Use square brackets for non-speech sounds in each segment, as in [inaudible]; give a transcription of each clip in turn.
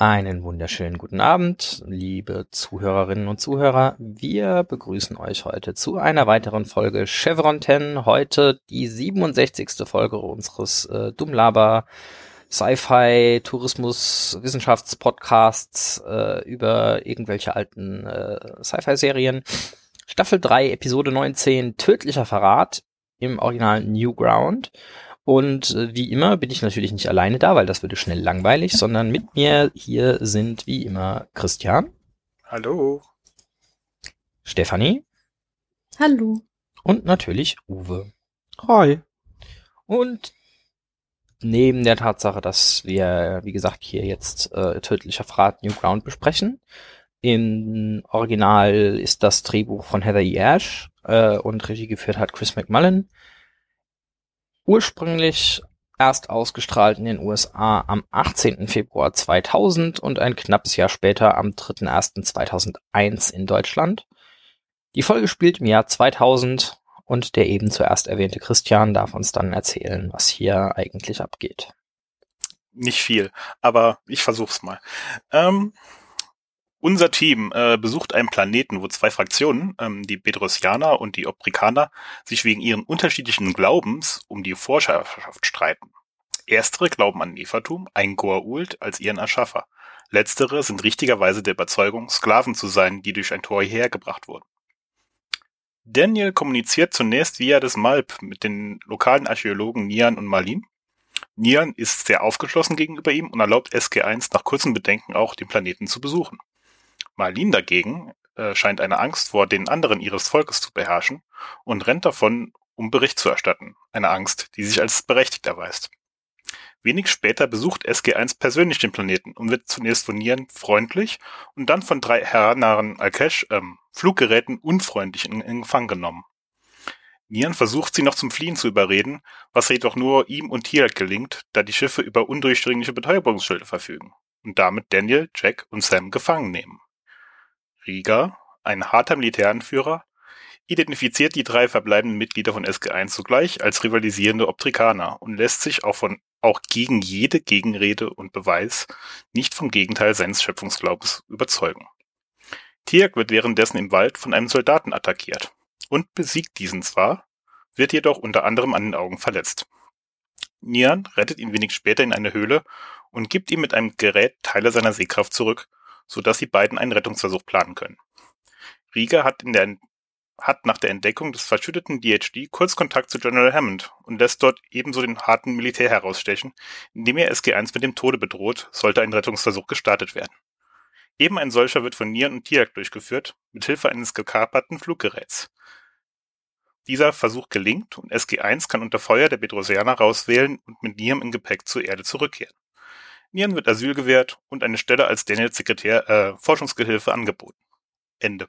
Einen wunderschönen guten Abend, liebe Zuhörerinnen und Zuhörer. Wir begrüßen euch heute zu einer weiteren Folge Chevron 10. Heute die 67. Folge unseres äh, Dummlaber Sci-Fi Tourismus Wissenschaftspodcasts äh, über irgendwelche alten äh, Sci-Fi Serien. Staffel 3, Episode 19, Tödlicher Verrat im Original Newground. Und äh, wie immer bin ich natürlich nicht alleine da, weil das würde schnell langweilig, sondern mit mir hier sind wie immer Christian. Hallo. Stefanie. Hallo. Und natürlich Uwe. Hi. Und neben der Tatsache, dass wir, wie gesagt, hier jetzt äh, Tödlicher Verrat Newground besprechen, im Original ist das Drehbuch von Heather E. Ash äh, und Regie geführt hat Chris McMullen ursprünglich erst ausgestrahlt in den USA am 18. Februar 2000 und ein knappes Jahr später am 3.1.2001 in Deutschland. Die Folge spielt im Jahr 2000 und der eben zuerst erwähnte Christian darf uns dann erzählen, was hier eigentlich abgeht. Nicht viel, aber ich versuch's mal. Ähm, unser Team äh, besucht einen Planeten, wo zwei Fraktionen, ähm, die Bedrosianer und die Obrikaner, sich wegen ihren unterschiedlichen Glaubens um die Vorherrschaft streiten. Erstere glauben an Nefertum, ein Goa'uld als ihren Erschaffer. Letztere sind richtigerweise der Überzeugung, Sklaven zu sein, die durch ein Tor hierher gebracht wurden. Daniel kommuniziert zunächst via des Malp mit den lokalen Archäologen Nian und Malin. Nian ist sehr aufgeschlossen gegenüber ihm und erlaubt SG1 nach kurzem Bedenken auch, den Planeten zu besuchen. Marlin dagegen äh, scheint eine Angst vor den anderen ihres Volkes zu beherrschen und rennt davon, um Bericht zu erstatten. Eine Angst, die sich als berechtigt erweist. Wenig später besucht SG1 persönlich den Planeten und wird zunächst von Nieren freundlich und dann von drei Heranaren Alkesh ähm, Fluggeräten unfreundlich in, in Empfang genommen. Nieren versucht sie noch zum Fliehen zu überreden, was jedoch nur ihm und Tiak gelingt, da die Schiffe über undurchdringliche Betäubungsschilde verfügen und damit Daniel, Jack und Sam gefangen nehmen. Rieger, ein harter Militäranführer, identifiziert die drei verbleibenden Mitglieder von SG1 zugleich als rivalisierende Optrikaner und lässt sich auch von auch gegen jede Gegenrede und Beweis nicht vom Gegenteil seines Schöpfungsglaubens überzeugen. Tiak wird währenddessen im Wald von einem Soldaten attackiert und besiegt diesen zwar, wird jedoch unter anderem an den Augen verletzt. Nian rettet ihn wenig später in eine Höhle und gibt ihm mit einem Gerät Teile seiner Sehkraft zurück, so dass die beiden einen Rettungsversuch planen können. Rieger hat, der, hat nach der Entdeckung des verschütteten DHD kurz Kontakt zu General Hammond und lässt dort ebenso den harten Militär herausstechen, indem er SG1 mit dem Tode bedroht, sollte ein Rettungsversuch gestartet werden. Eben ein solcher wird von Nieren und Tiak durchgeführt, mit Hilfe eines gekaperten Fluggeräts. Dieser Versuch gelingt und SG1 kann unter Feuer der Bedrosianer rauswählen und mit Nieren im Gepäck zur Erde zurückkehren. Nieren wird Asyl gewährt und eine Stelle als Daniels Sekretär, äh, Forschungsgehilfe angeboten. Ende.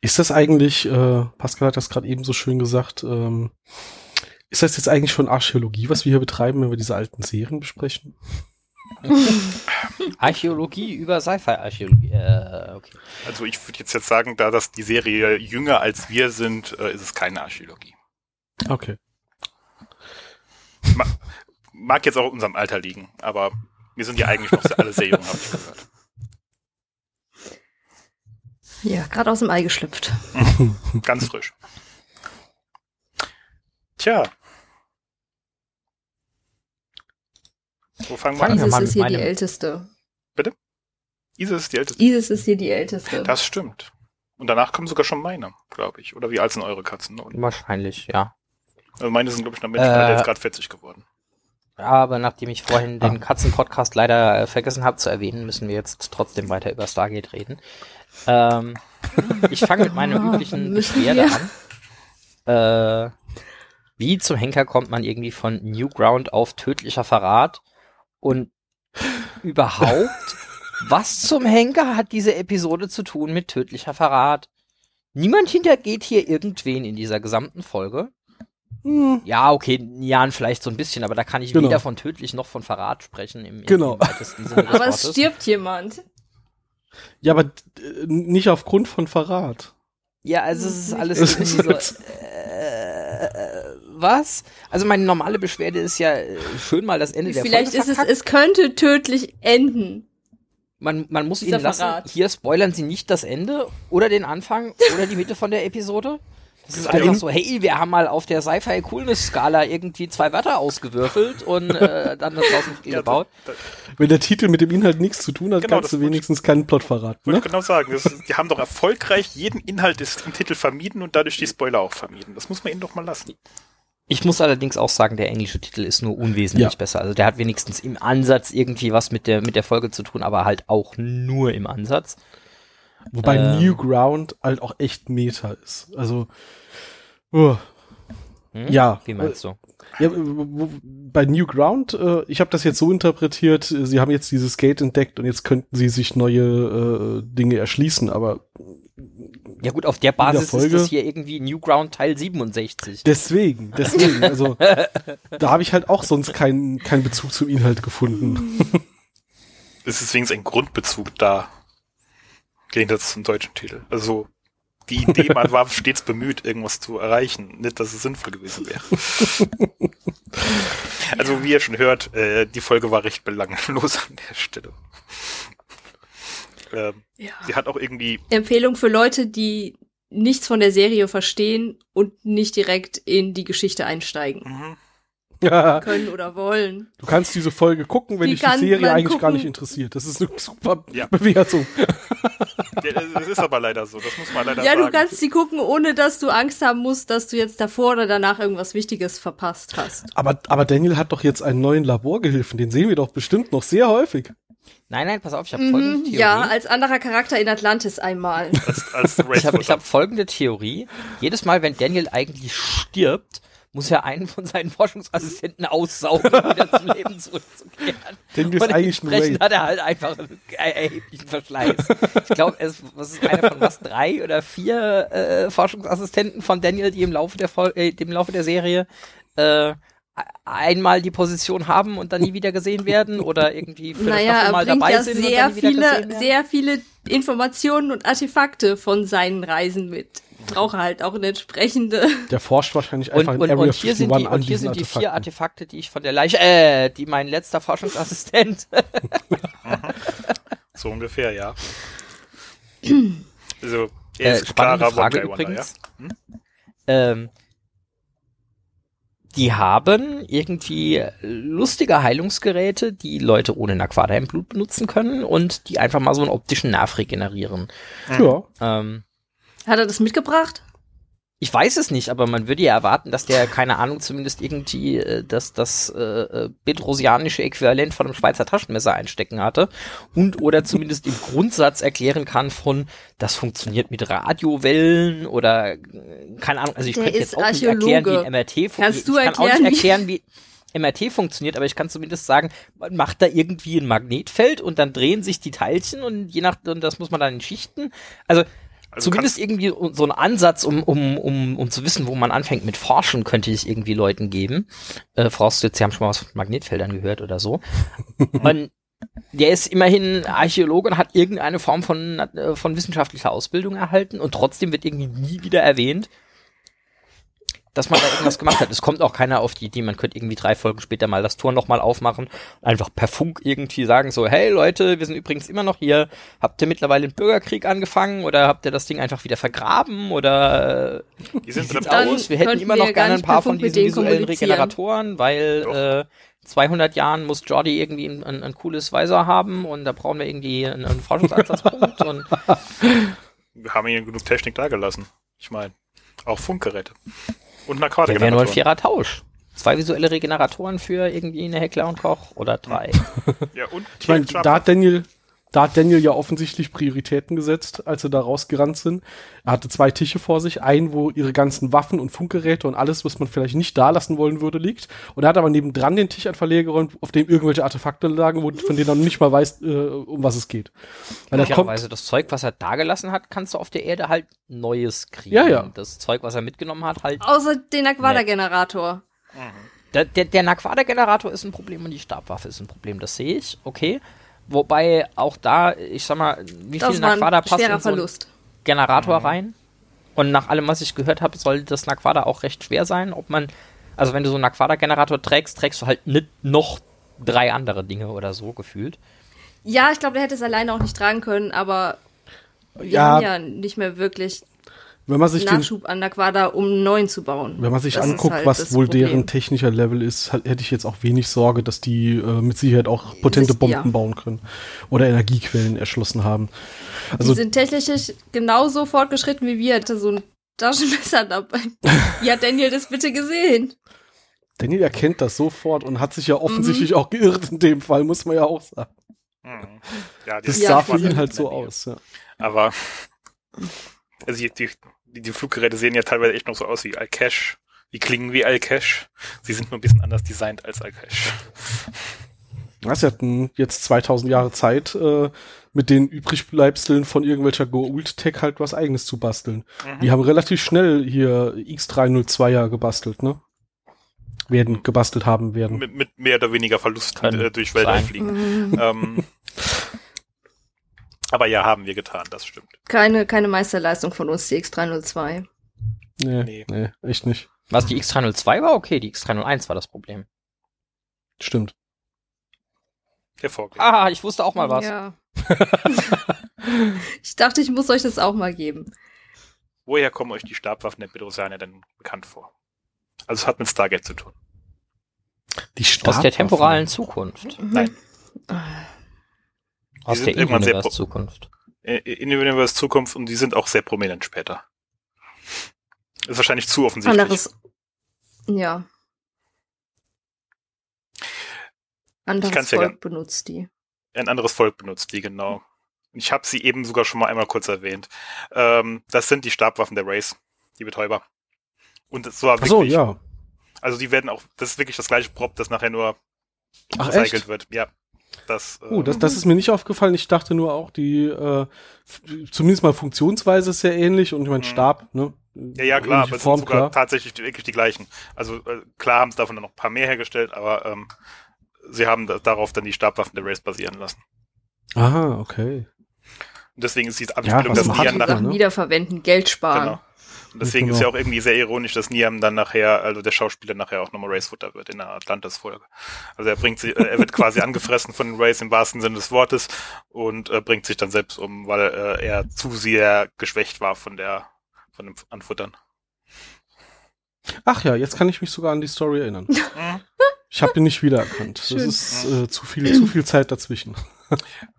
Ist das eigentlich, äh, Pascal hat das gerade eben so schön gesagt, ähm, ist das jetzt eigentlich schon Archäologie, was wir hier betreiben, wenn wir diese alten Serien besprechen? [laughs] Archäologie über Sci-Fi-Archäologie. Äh, okay. Also ich würde jetzt, jetzt sagen, da das die Serie jünger als wir sind, äh, ist es keine Archäologie. Okay. Ma mag jetzt auch in unserem Alter liegen, aber wir sind ja eigentlich noch alle sehr jung, habe ich gehört. Ja, gerade aus dem Ei geschlüpft. [laughs] Ganz frisch. Tja. Wo fangen wir an? Isis ist hier die älteste. Isis ist die älteste. Isis ist hier die älteste. Das stimmt. Und danach kommen sogar schon meine, glaube ich. Oder wie alt sind eure Katzen? Und- Wahrscheinlich, ja. Also meine sind, glaube ich, noch Menschenalter Äh, jetzt gerade 40 geworden. Aber nachdem ich vorhin den Ah. Katzen-Podcast leider äh, vergessen habe zu erwähnen, müssen wir jetzt trotzdem weiter über Stargate reden. Ähm, [laughs] ich fange mit meiner üblichen Beschwerde an. Äh, wie zum Henker kommt man irgendwie von Newground auf tödlicher Verrat? Und überhaupt, [laughs] was zum Henker hat diese Episode zu tun mit tödlicher Verrat? Niemand hintergeht hier irgendwen in dieser gesamten Folge. Hm, Ja, okay, Jan vielleicht so ein bisschen, aber da kann ich Genau. weder von tödlich noch von Verrat sprechen im, im, Genau. im weitesten Sinne des [laughs] Aber es stirbt jemand. Ja, aber äh, nicht aufgrund von Verrat. Ja, also es ist alles [laughs] Es ist so. Äh, was? Also meine normale Beschwerde ist ja äh, schön mal das Ende der Vielleicht Folge ist es, es könnte tödlich enden. man, man muss dieser ihnen lassen, Verrat. hier spoilern sie nicht das Ende oder den Anfang oder die Mitte von der Episode. Das ist einfach so, hey, wir haben mal auf der Sci-Fi-Coolness-Skala irgendwie zwei Wörter ausgewürfelt und äh, dann das draußen Ja, gebaut. da, da, Wenn der Titel mit dem Inhalt nichts zu tun hat, Genau, kannst du wollte ich- wenigstens keinen Plot verraten. wollte Ne? ich genau sagen. Das, ist- die haben doch erfolgreich jeden Inhalt des, im Titel vermieden und dadurch die Spoiler auch vermieden. Das muss man ihnen doch mal lassen. Ich muss allerdings auch sagen, der englische Titel ist nur unwesentlich Ja. besser. Also der hat wenigstens im Ansatz irgendwie was mit der, mit der Folge zu tun, aber halt auch nur im Ansatz. Wobei Ähm. New Ground halt auch echt Meta ist. Also, oh, Hm? Ja. Wie meinst du? Ja, wo- wo- bei New Ground, äh, ich habe das jetzt so interpretiert, äh, sie haben jetzt dieses Gate entdeckt und jetzt könnten sie sich neue äh, Dinge erschließen, aber Ja gut, auf der Basis Folge- ist das hier irgendwie Newground Teil 67. deswegen, deswegen, also [laughs] da habe ich halt auch sonst keinen keinen Bezug zum Inhalt gefunden. Es ist wenigstens ein Grundbezug da. Gegensatz zum deutschen Titel. Also, die Idee, man war [laughs] stets bemüht, irgendwas zu erreichen. Nicht, dass es sinnvoll gewesen wäre. [laughs] also, wie ihr schon hört, äh, die Folge war recht belanglos an der Stelle. Ähm, Ja. sie hat auch irgendwie, Empfehlung für Leute, die nichts von der Serie verstehen und nicht direkt in die Geschichte einsteigen mhm, Ja, können oder wollen. du kannst diese Folge gucken, wenn Die dich die Serie eigentlich gar gucken. nicht interessiert. Das ist eine super Ja. Bewertung. Ja, das ist aber leider so, das muss man leider Ja, sagen. du kannst sie gucken, ohne dass du Angst haben musst, dass du jetzt davor oder danach irgendwas Wichtiges verpasst hast. Aber, aber Daniel hat doch jetzt einen neuen Laborgehilfen, den sehen wir doch bestimmt noch sehr häufig. Nein, nein, pass auf, ich habe folgende Mhm, Theorie. ja, als anderer Charakter in Atlantis einmal. als, als ich habe hab folgende Theorie. Jedes Mal, wenn Daniel eigentlich stirbt, muss er einen von seinen Forschungsassistenten aussaugen, um wieder zum Leben zurückzukehren. Daniel ist Und entsprechend hat er halt einfach einen erheblichen Verschleiß. Ich glaube, es was ist einer von was drei oder vier äh, Forschungsassistenten von Daniel, die im Laufe der Fol äh, im Laufe der Serie äh, einmal die Position haben und dann nie wieder gesehen werden oder irgendwie für naja, Staffel er mal bringt dabei ja sind und sehr dann nie wieder gesehen viele, werden. sehr viele Informationen und Artefakte von seinen Reisen mit. Brauche halt auch eine entsprechende. Der forscht wahrscheinlich Und, einfach in und, Area und hier sind 51 die, an und hier sind die vier. Artefakte, die ich von der Leiche, äh, die mein letzter Forschungsassistent [laughs] So ungefähr, ja. Also, er Äh, ist spannende klarer Frage übrigens. ja. ähm, die haben irgendwie lustige Heilungsgeräte, die Leute ohne Naquada im Blut benutzen können und die einfach mal so einen optischen Nerv regenerieren. Ja. Ähm, Hat er das mitgebracht? ich weiß es nicht, aber man würde ja erwarten, dass der, keine Ahnung, zumindest irgendwie äh, das, das äh, äh, bedrosianische Äquivalent von einem Schweizer Taschenmesser einstecken hatte und oder zumindest im Grundsatz erklären kann von, das funktioniert mit Radiowellen oder äh, keine Ahnung, also ich Der könnte jetzt auch nicht erklären, wie Archäologe. ein MRT funktioniert. Kannst du ich kann auch nicht erklären, wie MRT funktioniert, aber ich kann zumindest sagen, man macht da irgendwie ein Magnetfeld und dann drehen sich die Teilchen und je nach, und das muss man dann in Schichten. Also Also Zumindest irgendwie so ein Ansatz, um, um, um, um zu wissen, wo man anfängt mit Forschen, könnte ich irgendwie Leuten geben. Äh, vorausgesetzt, sie haben schon mal was von Magnetfeldern gehört oder so. [laughs] Und der ist immerhin Archäologe und hat irgendeine Form von, äh, von wissenschaftlicher Ausbildung erhalten und trotzdem wird irgendwie nie wieder erwähnt, dass man da irgendwas gemacht hat. Es kommt auch keiner auf die Idee, man könnte irgendwie drei Folgen später mal das Tor nochmal aufmachen und einfach per Funk irgendwie sagen so, hey Leute, wir sind übrigens immer noch hier. Habt ihr mittlerweile einen Bürgerkrieg angefangen oder habt ihr das Ding einfach wieder vergraben oder äh, Die sind sieht's Dann aus? Wir hätten immer noch gerne ein paar von diesen visuellen. Regeneratoren, weil Doch. äh, 200 Jahren muss Jordi irgendwie ein, ein, ein cooles Visor haben und da brauchen wir irgendwie einen, einen Forschungsansatzpunkt und Wir haben ihnen genug Technik da gelassen. Ich meine, auch Funkgeräte. Und eine der wäre nur ein vierer Tausch. Zwei visuelle Regeneratoren für irgendwie eine Heckler und Koch oder drei. [laughs] Ja, und Ich meine, da hat Daniel, da hat Daniel ja offensichtlich Prioritäten gesetzt, als sie da rausgerannt sind. Er hatte zwei Tische vor sich, einen, wo ihre ganzen Waffen und Funkgeräte und alles, was man vielleicht nicht da lassen wollen würde, liegt. Und er hat aber nebendran den Tisch einfach leer geräumt, auf dem irgendwelche Artefakte lagen, wo, von denen er noch nicht mal weiß, äh, um was es geht. Weil er kommt, Möglicherweise das Zeug, was er da gelassen hat, kannst du auf der Erde halt Neues kriegen. Ja, ja. Das Zeug, was er mitgenommen hat, halt. Außer den Aquada-Generator. Der, der, der Naquada-Generator ist ein Problem und die Stabwaffe ist ein Problem. Das sehe ich, okay. Wobei auch da, ich sag mal, wie Das viel Naquada passt in so einen Verlust. Generator rein? Und nach allem, was ich gehört habe, soll das Naquada auch recht schwer sein. Ob man, also wenn du so einen Naquada-Generator trägst, trägst du halt nicht noch drei andere Dinge oder so gefühlt. Ja, ich glaube, der hätte es alleine auch nicht tragen können, aber wir Ja. haben ja nicht mehr wirklich Wenn man sich den, Nachschub an Naquada, um einen neuen zu bauen. wenn man sich Das anguckt, halt was wohl Problem. deren technischer Level ist, halt, hätte ich jetzt auch wenig Sorge, dass die äh, mit Sicherheit auch potente Sich- Bomben ja. bauen können oder Energiequellen erschlossen haben. Also die sind technisch genauso fortgeschritten wie wir. Hatte so ein Taschenmesser dabei. [laughs] Wie hat Daniel das bitte gesehen? Daniel erkennt das sofort und hat sich ja offensichtlich Mhm. auch geirrt in dem Fall, muss man ja auch sagen. Mhm. Ja, Das sah für ihn halt so der aus. Ja. Aber also die, die, die, Fluggeräte sehen ja teilweise echt noch so aus wie Alcash. Die klingen wie Alcash. Sie sind nur ein bisschen anders designt als Alcash. Ja, Sie hatten jetzt 2000 Jahre Zeit, äh, mit den Übrigbleibseln von irgendwelcher Goult-Tech halt was eigenes zu basteln. Mhm. Die haben relativ schnell hier X302er gebastelt, ne? Werden gebastelt haben werden. Mit, mit mehr oder weniger Verlusten Kann äh, durch Wälder sein. fliegen. Ähm, [laughs] aber ja, haben wir getan, das stimmt. Keine, keine Meisterleistung von uns, die X302. Nee, Nee. nee, echt nicht. Was die X302 war, okay, die X301 war das Problem. Stimmt. Hervorgehend. Ah, ich wusste auch mal was. Ja. [laughs] ich dachte, ich muss euch das auch mal geben. Woher kommen euch die Stabwaffen der Bedrosianer denn bekannt vor? Also es hat mit Stargate zu tun. Die Aus der Stabwaffen. temporalen Zukunft. Nein. Aus sind der irgendwann sehr In-Universe pro- Zukunft. Äh, In der Universe Zukunft und die sind auch sehr prominent später. Ist wahrscheinlich zu offensichtlich. Anderes. Ja. Anderes ja Volk gern- benutzt die. Ein anderes Volk benutzt die, genau. Ich habe sie eben sogar schon mal einmal kurz erwähnt. Ähm, das sind die Stabwaffen der Race, die Betäuber. Und so Ach so, wirklich, ja. also die werden auch, das ist wirklich das gleiche Prop, das nachher nur recycelt wird. Ja. Das, Uh, das, ähm, das ist mir nicht aufgefallen. Ich dachte nur auch, die äh, zumindest mal Funktionsweise ist sehr ähnlich und ich meine Mhm. Stab, ne? ja, ja, klar, aber es sind Form, sogar klar. tatsächlich die- wirklich die gleichen. Also äh, klar haben sie davon dann noch ein paar mehr hergestellt, aber ähm, sie haben da, darauf dann die Stabwaffen der Race basieren lassen. Aha, okay. Und deswegen ist die Anspielung, was dass man Niam hat, nach, ne? Wiederverwenden, Geld sparen. Genau. Und deswegen Genau. ist ja auch irgendwie sehr ironisch, dass Niam dann nachher, also der Schauspieler nachher auch nochmal Racefutter wird in der Atlantis-Folge. Also er bringt sie, äh, er wird quasi [laughs] angefressen von den Race im wahrsten Sinne des Wortes und äh, bringt sich dann selbst um, weil äh, er zu sehr geschwächt war von der, von dem Anfuttern. Ach ja, jetzt kann ich mich sogar an die Story erinnern. [laughs] Ich habe ihn nicht wiedererkannt. Das Schön. ist äh, zu viel, zu viel Zeit dazwischen.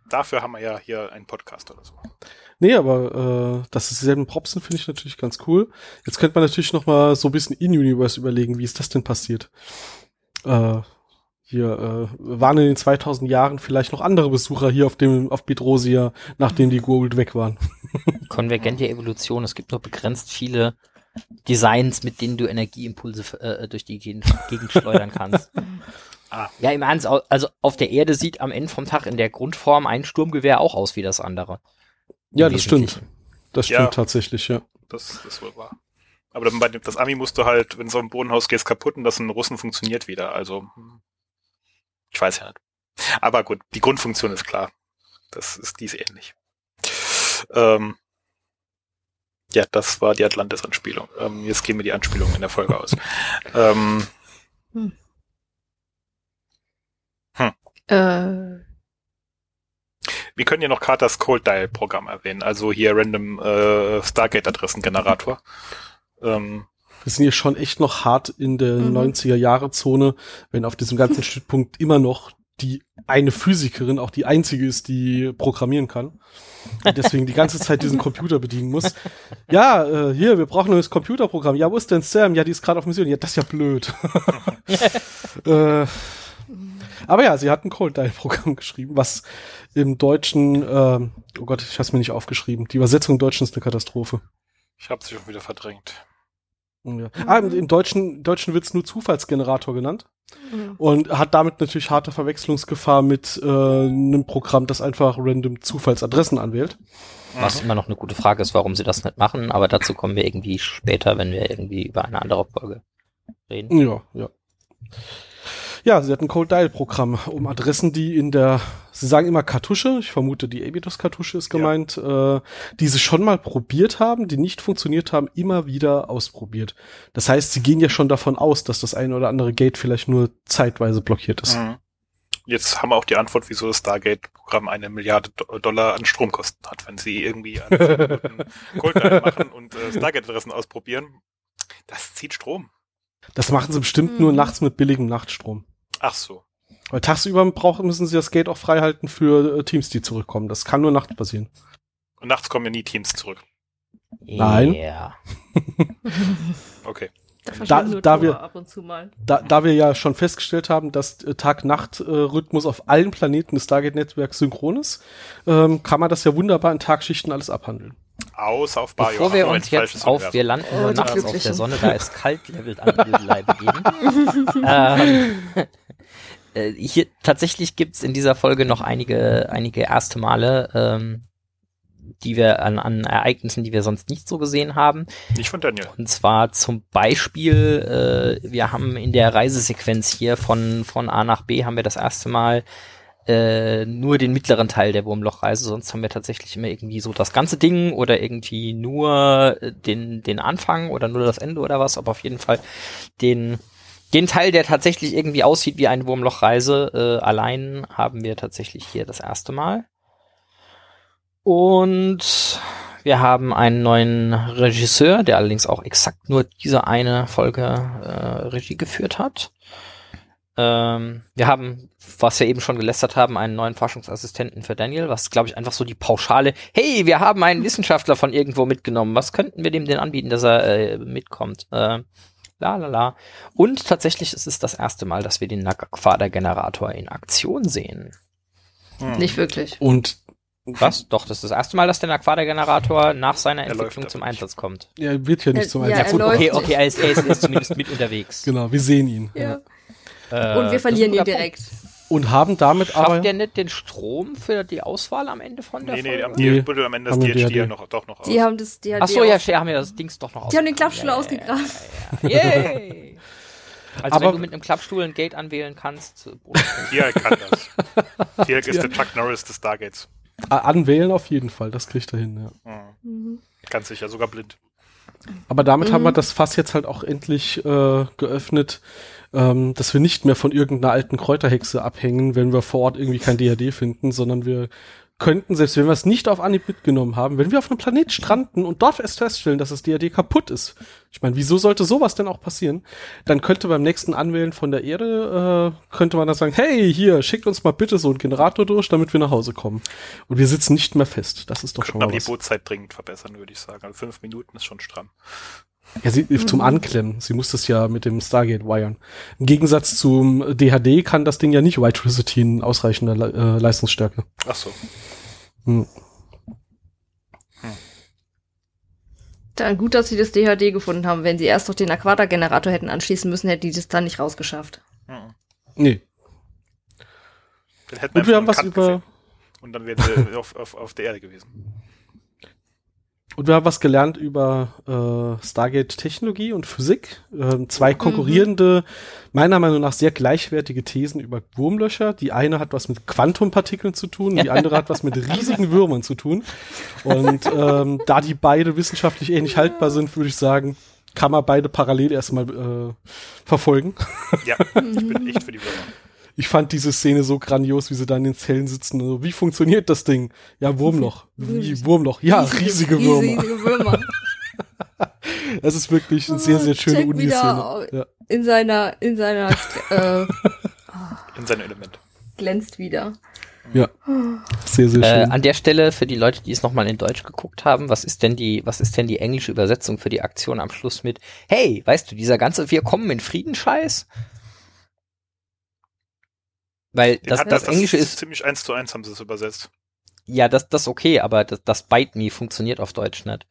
Dafür haben wir ja hier einen Podcast oder so. Nee, aber äh, dass es dieselben Props sind, finde ich natürlich ganz cool. Jetzt könnte man natürlich noch mal so ein bisschen in-Universe überlegen, wie ist das denn passiert? Äh, hier äh, waren in den 2000 Jahren vielleicht noch andere Besucher hier auf dem auf Bedrosia, nachdem die Gold weg waren. [laughs] Konvergente Evolution, es gibt nur begrenzt viele Designs, mit denen du Energieimpulse äh, durch die Gegend, Gegend schleudern kannst. [laughs] Ah. Ja, im Ernst, also auf der Erde sieht am Ende vom Tag in der Grundform ein Sturmgewehr auch aus wie das andere. Ja, das stimmt. Das stimmt Ja. tatsächlich, ja. Das ist wohl wahr. Aber dann bei dem, das Ami musst du halt, wenn es auf dem Bodenhaus geht, kaputt und das in Russen funktioniert wieder. Also, hm. ich weiß ja nicht. Aber gut, die Grundfunktion ist klar. Das ist dies ähnlich. Ähm, ja, das war die Atlantis-Anspielung. Ähm, jetzt gehen wir die Anspielung in der Folge aus. [laughs] ähm, Äh, wir können ja noch Carters Cold Dial Programm erwähnen, also hier random äh, Stargate-Adressengenerator. Ähm, Wir sind hier schon echt noch hart in der Mhm. 90er-Jahre-Zone, wenn auf diesem ganzen [laughs] Stützpunkt immer noch die eine Physikerin auch die einzige ist, die programmieren kann. Und deswegen die ganze Zeit diesen Computer bedienen muss. Ja, äh, hier, wir brauchen ein neues Computerprogramm. Ja, wo ist denn Sam? Ja, die ist gerade auf Mission. Ja, das ist ja blöd. [laughs] äh, aber ja, sie hat ein Cold Dial Programm [laughs] geschrieben, was im Deutschen, ähm, oh Gott, ich habe es mir nicht aufgeschrieben. Die Übersetzung im Deutschen ist eine Katastrophe. ich habe sie schon wieder verdrängt. Ja. Ah, im, im Deutschen, im Deutschen wird's nur Zufallsgenerator genannt und hat damit natürlich harte Verwechslungsgefahr mit äh, einem Programm, das einfach random Zufallsadressen anwählt. Was immer noch eine gute Frage ist, warum sie das nicht machen, aber dazu kommen wir irgendwie später, wenn wir irgendwie über eine andere Folge reden. Ja, ja. Ja, sie hat ein Cold Dial Programm, um Adressen, die in der sie sagen immer Kartusche, ich vermute, die Abydos-Kartusche ist gemeint, äh, die sie schon mal probiert haben, die nicht funktioniert haben, immer wieder ausprobiert. Das heißt, sie gehen ja schon davon aus, dass das eine oder andere Gate vielleicht nur zeitweise blockiert ist. Mhm. Jetzt haben wir auch die Antwort, wieso das Stargate-Programm eine Milliarde Do Dollar an Stromkosten hat, wenn sie irgendwie [laughs] Minuten Coldtime machen und äh, Stargate-Adressen ausprobieren. Das zieht Strom. Das machen sie bestimmt Mhm. nur nachts mit billigem Nachtstrom. Ach so. Weil tagsüber brauchen, müssen sie das Gate auch frei halten für äh, Teams, die zurückkommen. Das kann nur nachts passieren. Und nachts kommen ja nie Teams zurück. Nein. Ja. [laughs] Okay. Da da wir- ab und zu mal. Da, da wir ja schon festgestellt haben, dass äh, Tag-Nacht-Rhythmus auf allen Planeten des Stargate-Netzwerks synchron ist, ähm, kann man das ja wunderbar in Tagschichten alles abhandeln. Aus auf Bayo. Bevor wir Ach, uns jetzt falsches auf, wir landen Oh, nachts auf der. Sonne, da ist kalt, levelt an Ödelei begeben. [laughs] ähm, äh, hier tatsächlich gibt's in dieser Folge noch einige, einige erste Male, ähm, die wir an, an Ereignissen, die wir sonst nicht so gesehen haben. Nicht von Daniel. Und zwar zum Beispiel, äh, wir haben in der Reisesequenz hier von, von A nach B haben wir das erste Mal äh, nur den mittleren Teil der Wurmlochreise, sonst haben wir tatsächlich immer irgendwie so das ganze Ding oder irgendwie nur äh, den, den Anfang oder nur das Ende oder was, aber auf jeden Fall den, den Teil, der tatsächlich irgendwie aussieht wie eine Wurmlochreise, äh, allein haben wir tatsächlich hier das erste Mal. Und wir haben einen neuen Regisseur, der allerdings auch exakt nur diese eine Folge äh, Regie geführt hat. Ähm, wir haben, was wir eben schon gelästert haben, einen neuen Forschungsassistenten für Daniel, was glaube ich einfach so die pauschale, hey, wir haben einen Wissenschaftler von irgendwo mitgenommen, was könnten wir dem denn anbieten, dass er äh, mitkommt? Äh, la la la. Und tatsächlich ist es das erste Mal, dass wir den Nagquader-Generator in Aktion sehen. Hm. Nicht wirklich. Und Was? Doch, das ist das erste Mal, dass der Nagquader-Generator nach seiner Er Entwicklung zum nicht. Einsatz kommt. er wird ja nicht zum ja, Einsatz kommen. läuft Okay, okay, er ist, er ist, er ist zumindest mit unterwegs. Genau, wir sehen ihn. Ja. Äh, Und wir verlieren ihn direkt. Und haben damit Schafft aber der nicht den Strom für die Auswahl am Ende von der Nee, nee, Folge? Nee, die buddelt am Ende das haben DHD DHD. ja noch, doch noch aus. Die haben das, die Ach so, ja, haben wir das Dings doch noch Die haben den. Klappstuhl Ja, ja, ausgegraben. Ja, ja, ja. Yay! [laughs] Also Aber- wenn du mit einem Klappstuhl ein Gate anwählen kannst, äh, Tier kann das. [laughs] Tier ist der Chuck Norris des Stargates. Anwählen auf jeden Fall, das kriegt er hin, ja. Hm. Mhm. Ganz sicher, sogar blind. Aber damit Mhm. haben wir das Fass jetzt halt auch endlich äh, geöffnet, ähm, dass wir nicht mehr von irgendeiner alten Kräuterhexe abhängen, wenn wir vor Ort irgendwie kein DHD finden, sondern wir könnten, selbst wenn wir es nicht auf Anhieb mitgenommen haben, wenn wir auf einem Planet stranden und dort erst feststellen, dass das DHD kaputt ist. Ich meine, wieso sollte sowas denn auch passieren? Dann könnte beim nächsten Anwählen von der Erde, äh, könnte man dann sagen, hey, hier, schickt uns mal bitte so einen Generator durch, damit wir nach Hause kommen. Und wir sitzen nicht mehr fest. Das ist doch schon mal aber die was. Bootzeit dringend verbessern, würde ich sagen. Also fünf Minuten ist schon stramm. Ja, sie zum Anklemmen. Sie muss das ja mit dem Stargate wiren. Im Gegensatz zum DHD kann das Ding ja nicht White in ausreichender Le äh, Leistungsstärke. Ach so. Hm. Dann gut, dass sie das DHD gefunden haben. Wenn sie erst noch den Aquata-Generator hätten anschließen müssen, hätten die das dann nicht rausgeschafft. Hm. Nee. Dann hätten Und wir haben was über gesehen. Und dann wären sie [laughs] auf, auf, auf der Erde gewesen. Und wir haben was gelernt über äh, Stargate Technologie und Physik. Ähm, zwei konkurrierende, meiner Meinung nach sehr gleichwertige Thesen über Wurmlöcher. Die eine hat was mit Quantumpartikeln zu tun, die andere hat was mit riesigen Würmern zu tun. Und ähm, da die beide wissenschaftlich ähnlich haltbar sind, würde ich sagen, kann man beide parallel erstmal äh, verfolgen. Ja, ich bin echt für die Würmer. Ich fand diese Szene so grandios, wie sie da in den Zellen sitzen. So, wie funktioniert das Ding? Ja, Wurmloch. Wie Wurmloch? Ja, riesige, Würmer. Riesige Würmer. Das [laughs] ist wirklich eine sehr, sehr schöne Uni-Szene. wieder Ja. In seiner, in seiner, äh, [laughs] In seinem Element. glänzt wieder. ja, sehr, sehr Äh, schön. an der Stelle für die Leute, die es nochmal in Deutsch geguckt haben, was ist denn die, was ist denn die englische Übersetzung für die Aktion am Schluss mit Hey, weißt du, dieser ganze Wir kommen in Frieden Scheiß? Weil Den das, hat- das Englische ist, ziemlich eins zu eins haben sie es übersetzt. ja, das, das okay, aber das, das Bite Me funktioniert auf Deutsch nicht.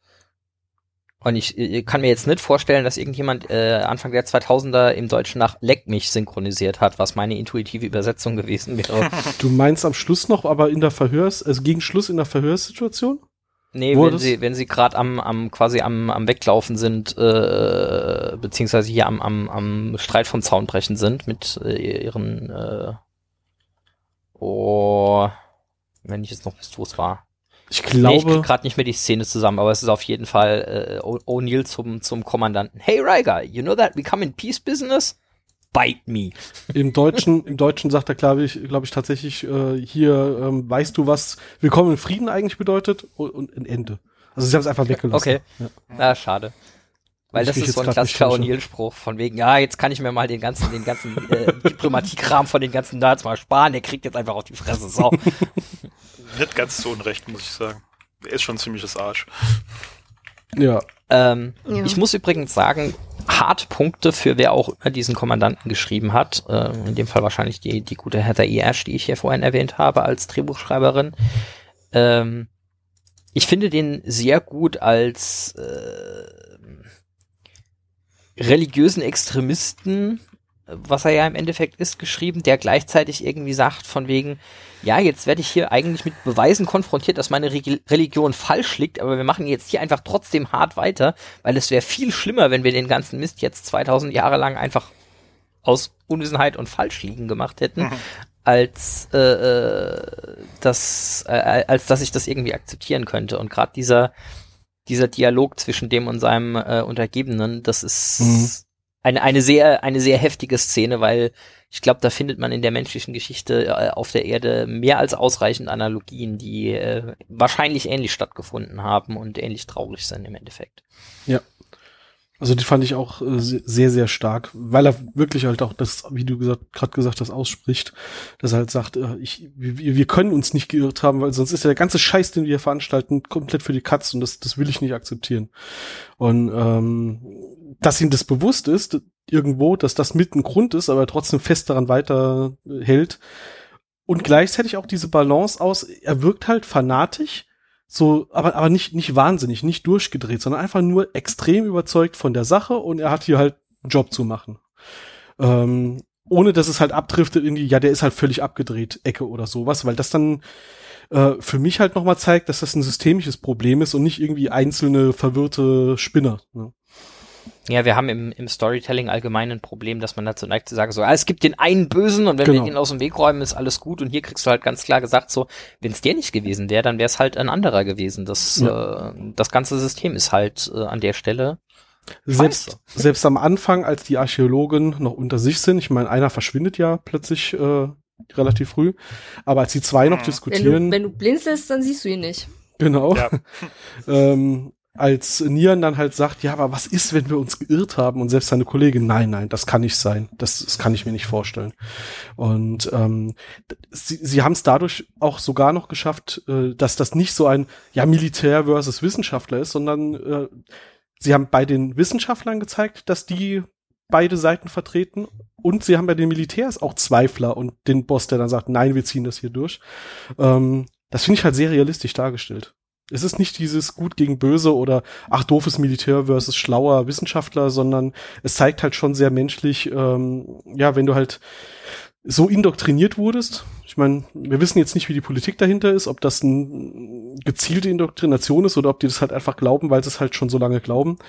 Und ich, ich kann mir jetzt nicht vorstellen, dass irgendjemand äh, Anfang der 2000er im Deutschen nach Leck mich synchronisiert hat, was meine intuitive Übersetzung gewesen wäre. [laughs] Du meinst am Schluss noch, aber in der Verhörs, also gegen Schluss in der Verhörssituation? Nee, Wo wenn das- sie, wenn sie gerade am, am quasi am, am Weglaufen sind, äh, beziehungsweise hier am, am, am Streit vom Zaun brechen sind mit äh, ihren äh, Oh, wenn ich jetzt noch es war. Ich Nee, ich krieg glaube, gerade nicht mehr die Szene zusammen, aber es ist auf jeden Fall äh, O'Neill zum, zum Kommandanten. Hey Riker, you know that we come in peace business? Bite me. [laughs] im Deutschen, im Deutschen sagt er, glaube ich, glaube ich tatsächlich äh, hier, ähm, weißt du, was Willkommen im Frieden eigentlich bedeutet und, und ein Ende. Also sie haben es einfach weggelassen. Okay. Ja. Ah, schade. Weil das ist so ein klassischer. O'Neill-Spruch von wegen, ja, jetzt kann ich mir mal den ganzen, den ganzen äh, Diplomatiekram von den ganzen Nerds mal sparen, der kriegt jetzt einfach auf die Fresse. So. [laughs] Nicht ganz zu Unrecht, muss ich sagen. Er ist schon ein ziemliches Arsch. Ja, ähm, Ja. Ich muss übrigens sagen, harte Punkte für wer auch immer diesen Kommandanten geschrieben hat. Äh, in dem Fall wahrscheinlich die, die gute Heather E. Ash, die ich hier vorhin erwähnt habe als Drehbuchschreiberin. Ähm, ich finde den sehr gut als äh, religiösen Extremisten, was er ja im Endeffekt ist, geschrieben, der gleichzeitig irgendwie sagt von wegen, ja, jetzt werde ich hier eigentlich mit Beweisen konfrontiert, dass meine Regi- Religion falsch liegt, aber wir machen jetzt hier einfach trotzdem hart weiter, weil es wäre viel schlimmer, wenn wir den ganzen Mist jetzt 2000 Jahre lang einfach aus Unwissenheit und Falschliegen gemacht hätten, Mhm. als äh, äh, das, äh, als dass ich das irgendwie akzeptieren könnte. Und gerade dieser dieser Dialog zwischen dem und seinem äh, Untergebenen, das ist Mhm. eine eine sehr eine sehr heftige Szene, weil ich glaube, da findet man in der menschlichen Geschichte äh, auf der Erde mehr als ausreichend Analogien, die äh, wahrscheinlich ähnlich stattgefunden haben und ähnlich traurig sind im Endeffekt. Also die fand ich auch äh, se- sehr, sehr stark, weil er wirklich halt auch das, wie du gesagt, gerade gesagt hast, ausspricht, dass er halt sagt, äh, ich, wir, wir können uns nicht geirrt haben, weil sonst ist ja der ganze Scheiß, den wir hier veranstalten, komplett für die Katz und das, das will ich nicht akzeptieren. Und ähm, dass ihm das bewusst ist, irgendwo, dass das mit ein Grund ist, aber er trotzdem fest daran weiter äh. Und gleichzeitig auch diese Balance aus, er wirkt halt fanatisch, so, aber, aber nicht, nicht wahnsinnig, nicht durchgedreht, sondern einfach nur extrem überzeugt von der Sache und er hat hier halt einen Job zu machen. Ähm, ohne dass es halt abdriftet in die, ja, der ist halt völlig abgedreht, Ecke oder sowas, weil das dann äh, für mich halt nochmal zeigt, dass das ein systemisches Problem ist und nicht irgendwie einzelne verwirrte Spinner. Ne? Ja, wir haben im, im Storytelling allgemein ein Problem, dass man dazu neigt zu sagen, so, ah, es gibt den einen Bösen und wenn Genau. wir den aus dem Weg räumen, ist alles gut. Und hier kriegst du halt ganz klar gesagt, so, wenn es der nicht gewesen wäre, dann wäre es halt ein anderer gewesen. Das, äh, das ganze System ist halt äh, an der Stelle. Selbst, Scheiße. selbst am Anfang, als die Archäologen noch unter sich sind, ich meine, einer verschwindet ja plötzlich äh, relativ früh, aber als die zwei noch. Wenn diskutieren, du, wenn du blinzelst, dann siehst du ihn nicht. genau, Ja. [laughs] ähm, als Nian dann halt sagt, ja, aber was ist, wenn wir uns geirrt haben? Und selbst seine Kollegin, nein, nein, das kann nicht sein. Das, das kann ich mir nicht vorstellen. Und ähm, sie, sie haben es dadurch auch sogar noch geschafft, äh, dass das nicht so ein ja Militär versus Wissenschaftler ist, sondern äh, sie haben bei den Wissenschaftlern gezeigt, dass die beide Seiten vertreten und sie haben bei den Militärs auch Zweifler und den Boss, der dann sagt, nein, wir ziehen das hier durch. Ähm, das finde ich halt sehr realistisch dargestellt. Es ist nicht dieses Gut gegen Böse oder ach doofes Militär versus schlauer Wissenschaftler, sondern es zeigt halt schon sehr menschlich, ähm, ja, wenn du halt so indoktriniert wurdest. Ich meine, wir wissen jetzt nicht, wie die Politik dahinter ist, ob das eine gezielte Indoktrination ist oder ob die das halt einfach glauben, weil sie es halt schon so lange glauben.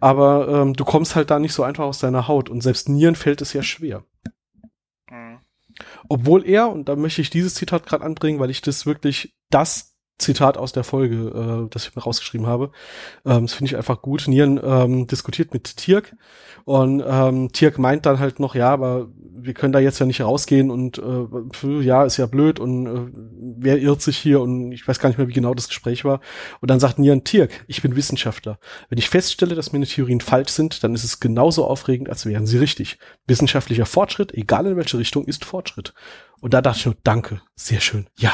Aber ähm, du kommst halt da nicht so einfach aus deiner Haut und selbst Nieren fällt es ja schwer. Mhm. Obwohl er, und da möchte ich dieses Zitat gerade anbringen, weil ich das wirklich das Zitat aus der Folge, äh, das ich mir rausgeschrieben habe, ähm, das finde ich einfach gut. Nieren ähm, diskutiert mit Tirk und ähm, Tirk meint dann halt noch, ja, aber wir können da jetzt ja nicht rausgehen und äh, ja, ist ja blöd und äh, wer irrt sich hier und ich weiß gar nicht mehr, wie genau das Gespräch war. Und dann sagt Nieren, Tirk, ich bin Wissenschaftler. Wenn ich feststelle, dass meine Theorien falsch sind, dann ist es genauso aufregend, als wären sie richtig. Wissenschaftlicher Fortschritt, egal in welche Richtung, ist Fortschritt. Und da dachte ich nur, danke, sehr schön, ja.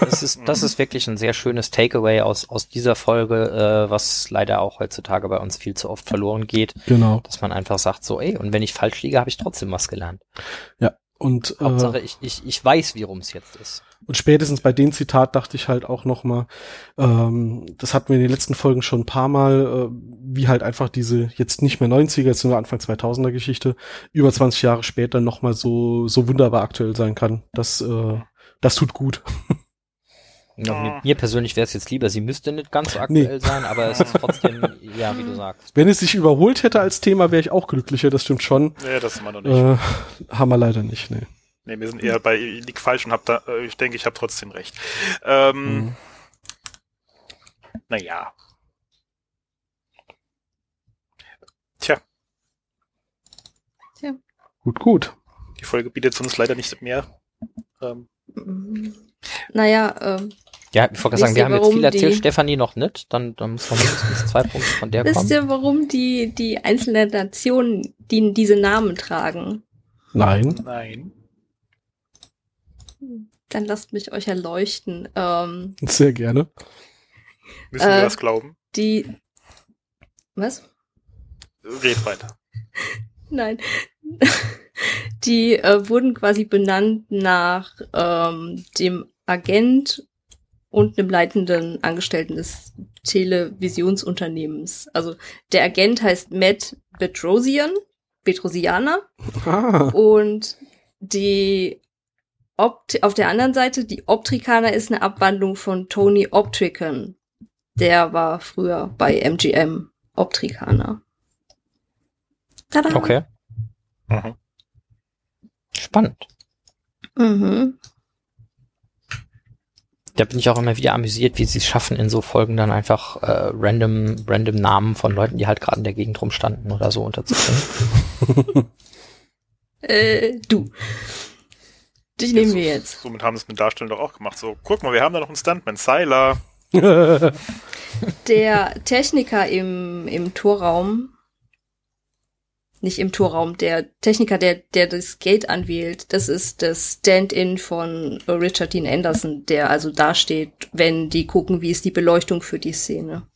Das ist, das ist wirklich ein sehr schönes Takeaway aus, aus dieser Folge, äh, was leider auch heutzutage bei uns viel zu oft verloren geht, Genau. dass man einfach sagt, so, ey, und wenn ich falsch liege, habe ich trotzdem was gelernt. Und, Hauptsache, äh, ich, ich, ich weiß, wie rum es jetzt ist. Und spätestens bei dem Zitat dachte ich halt auch noch mal, ähm, das hatten wir in den letzten Folgen schon ein paar Mal, äh, wie halt einfach diese jetzt nicht mehr 90er, jetzt nur Anfang 2000er Geschichte, über 20 Jahre später noch mal so, so wunderbar aktuell sein kann. Das, äh, das tut gut. [laughs] Ja, Ah. mir, mir persönlich wäre es jetzt lieber, sie müsste nicht ganz so aktuell sein, aber es ist trotzdem, [laughs] ja, wie du sagst. Wenn es sich überholt hätte als Thema, wäre ich auch glücklicher, das stimmt schon. Nee, das ist immer noch nicht. Äh, haben wir leider nicht, nee. Nee, wir sind eher bei ich lieg falsch und hab da, äh, ich denke, ich habe trotzdem recht. Ähm, Mhm. Naja. Tja, Gut, gut. die Folge bietet uns leider nicht mehr. Ähm. Naja, ähm, Ja, ich wollte Wisst sagen, wir haben jetzt viel erzählt, die- Stefanie noch nicht. Dann, dann muss man mindestens zwei Punkte von der wisst kommen. ihr, warum die, die einzelnen Nationen, die diese Namen tragen? Nein. nein. Dann lasst mich euch erleuchten. Ähm, Sehr gerne. Müssen Äh. wir das glauben? die. Was? Red weiter. [laughs] Nein. [laughs] Die äh, wurden quasi benannt nach ähm, dem Agent und einem leitenden Angestellten des Televisionsunternehmens. Also der Agent heißt Matt Petrosian, Petrosianer Ah, und die Opt auf der anderen Seite, die Optrikaner ist eine Abwandlung von Tony Optrican. Der war früher bei MGM Optrikaner. Tada! Okay, Mhm. spannend. Mhm. Da bin ich auch immer wieder amüsiert, wie sie es schaffen, in so Folgen dann einfach äh, random, random Namen von Leuten, die halt gerade in der Gegend rumstanden oder so unterzubringen. [laughs] Äh, du. Dich nehmen wir jetzt. Somit haben sie es mit Darstellung doch auch gemacht. So, guck mal, wir haben da noch einen Stuntman, Sylar. [laughs] Der Techniker im, im Torraum, nicht im Torraum, der Techniker, der, der das Gate anwählt, das ist das Stand-in von Richard Dean Anderson, der also dasteht, wenn die gucken, wie ist die Beleuchtung für die Szene.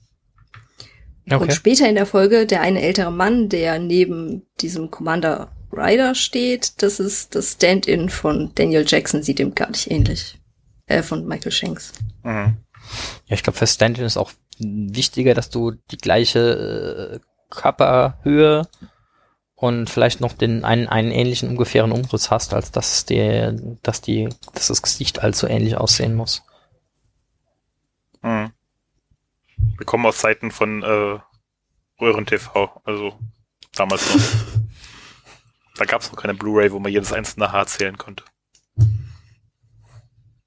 Und Okay. später in der Folge, der eine ältere Mann, der neben diesem Commander Ryder steht, das ist das Stand-in von Daniel Jackson, sieht ihm gar nicht ähnlich. Äh, von Michael Shanks. Mhm. Ja, ich glaube, für Stand-in ist auch wichtiger, dass du die gleiche äh, Körperhöhe und vielleicht noch den einen, einen ähnlichen ungefähren Umriss hast, als dass der, dass die, dass das Gesicht allzu ähnlich aussehen muss. Mhm. Wir kommen aus Zeiten von äh, Röhren TV, also damals noch. [laughs] da gab es noch keine Blu-ray, wo man jedes einzelne Haar zählen konnte.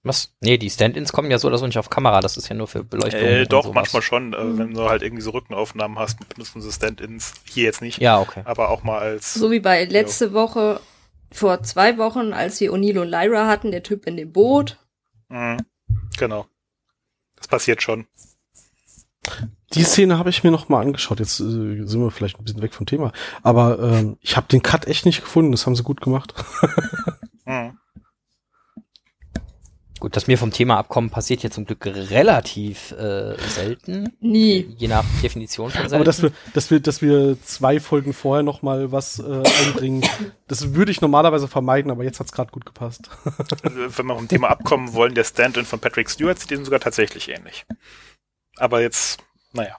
Was? Nee, die Stand-ins kommen ja so oder so nicht auf Kamera, das ist ja nur für Beleuchtung. Äh, doch, sowas. manchmal schon. Äh, Mhm. Wenn du halt irgendwie so Rückenaufnahmen hast, benutzen sie Stand-ins. Hier jetzt nicht, Ja, okay. aber auch mal als. So wie bei letzte Woche, vor zwei Wochen, als wir O'Neill und Lyra hatten, der Typ in dem Boot. Mhm. Genau. Das passiert schon. Die Szene habe ich mir noch mal angeschaut. Jetzt äh, sind wir vielleicht ein bisschen weg vom Thema. Aber ähm, ich habe den Cut echt nicht gefunden. Das haben sie gut gemacht. [laughs] Mhm. Gut, dass wir vom Thema abkommen, passiert hier zum Glück relativ äh, selten. Nie. Je nach Definition von selten. Aber dass wir, dass wir, dass wir zwei Folgen vorher noch mal was äh, einbringen, das würde ich normalerweise vermeiden. Aber jetzt hat's gerade gut gepasst. [laughs] Also, wenn wir vom Thema abkommen wollen, der Stand-in von Patrick Stewart sieht dem sogar tatsächlich ähnlich. Aber jetzt, naja.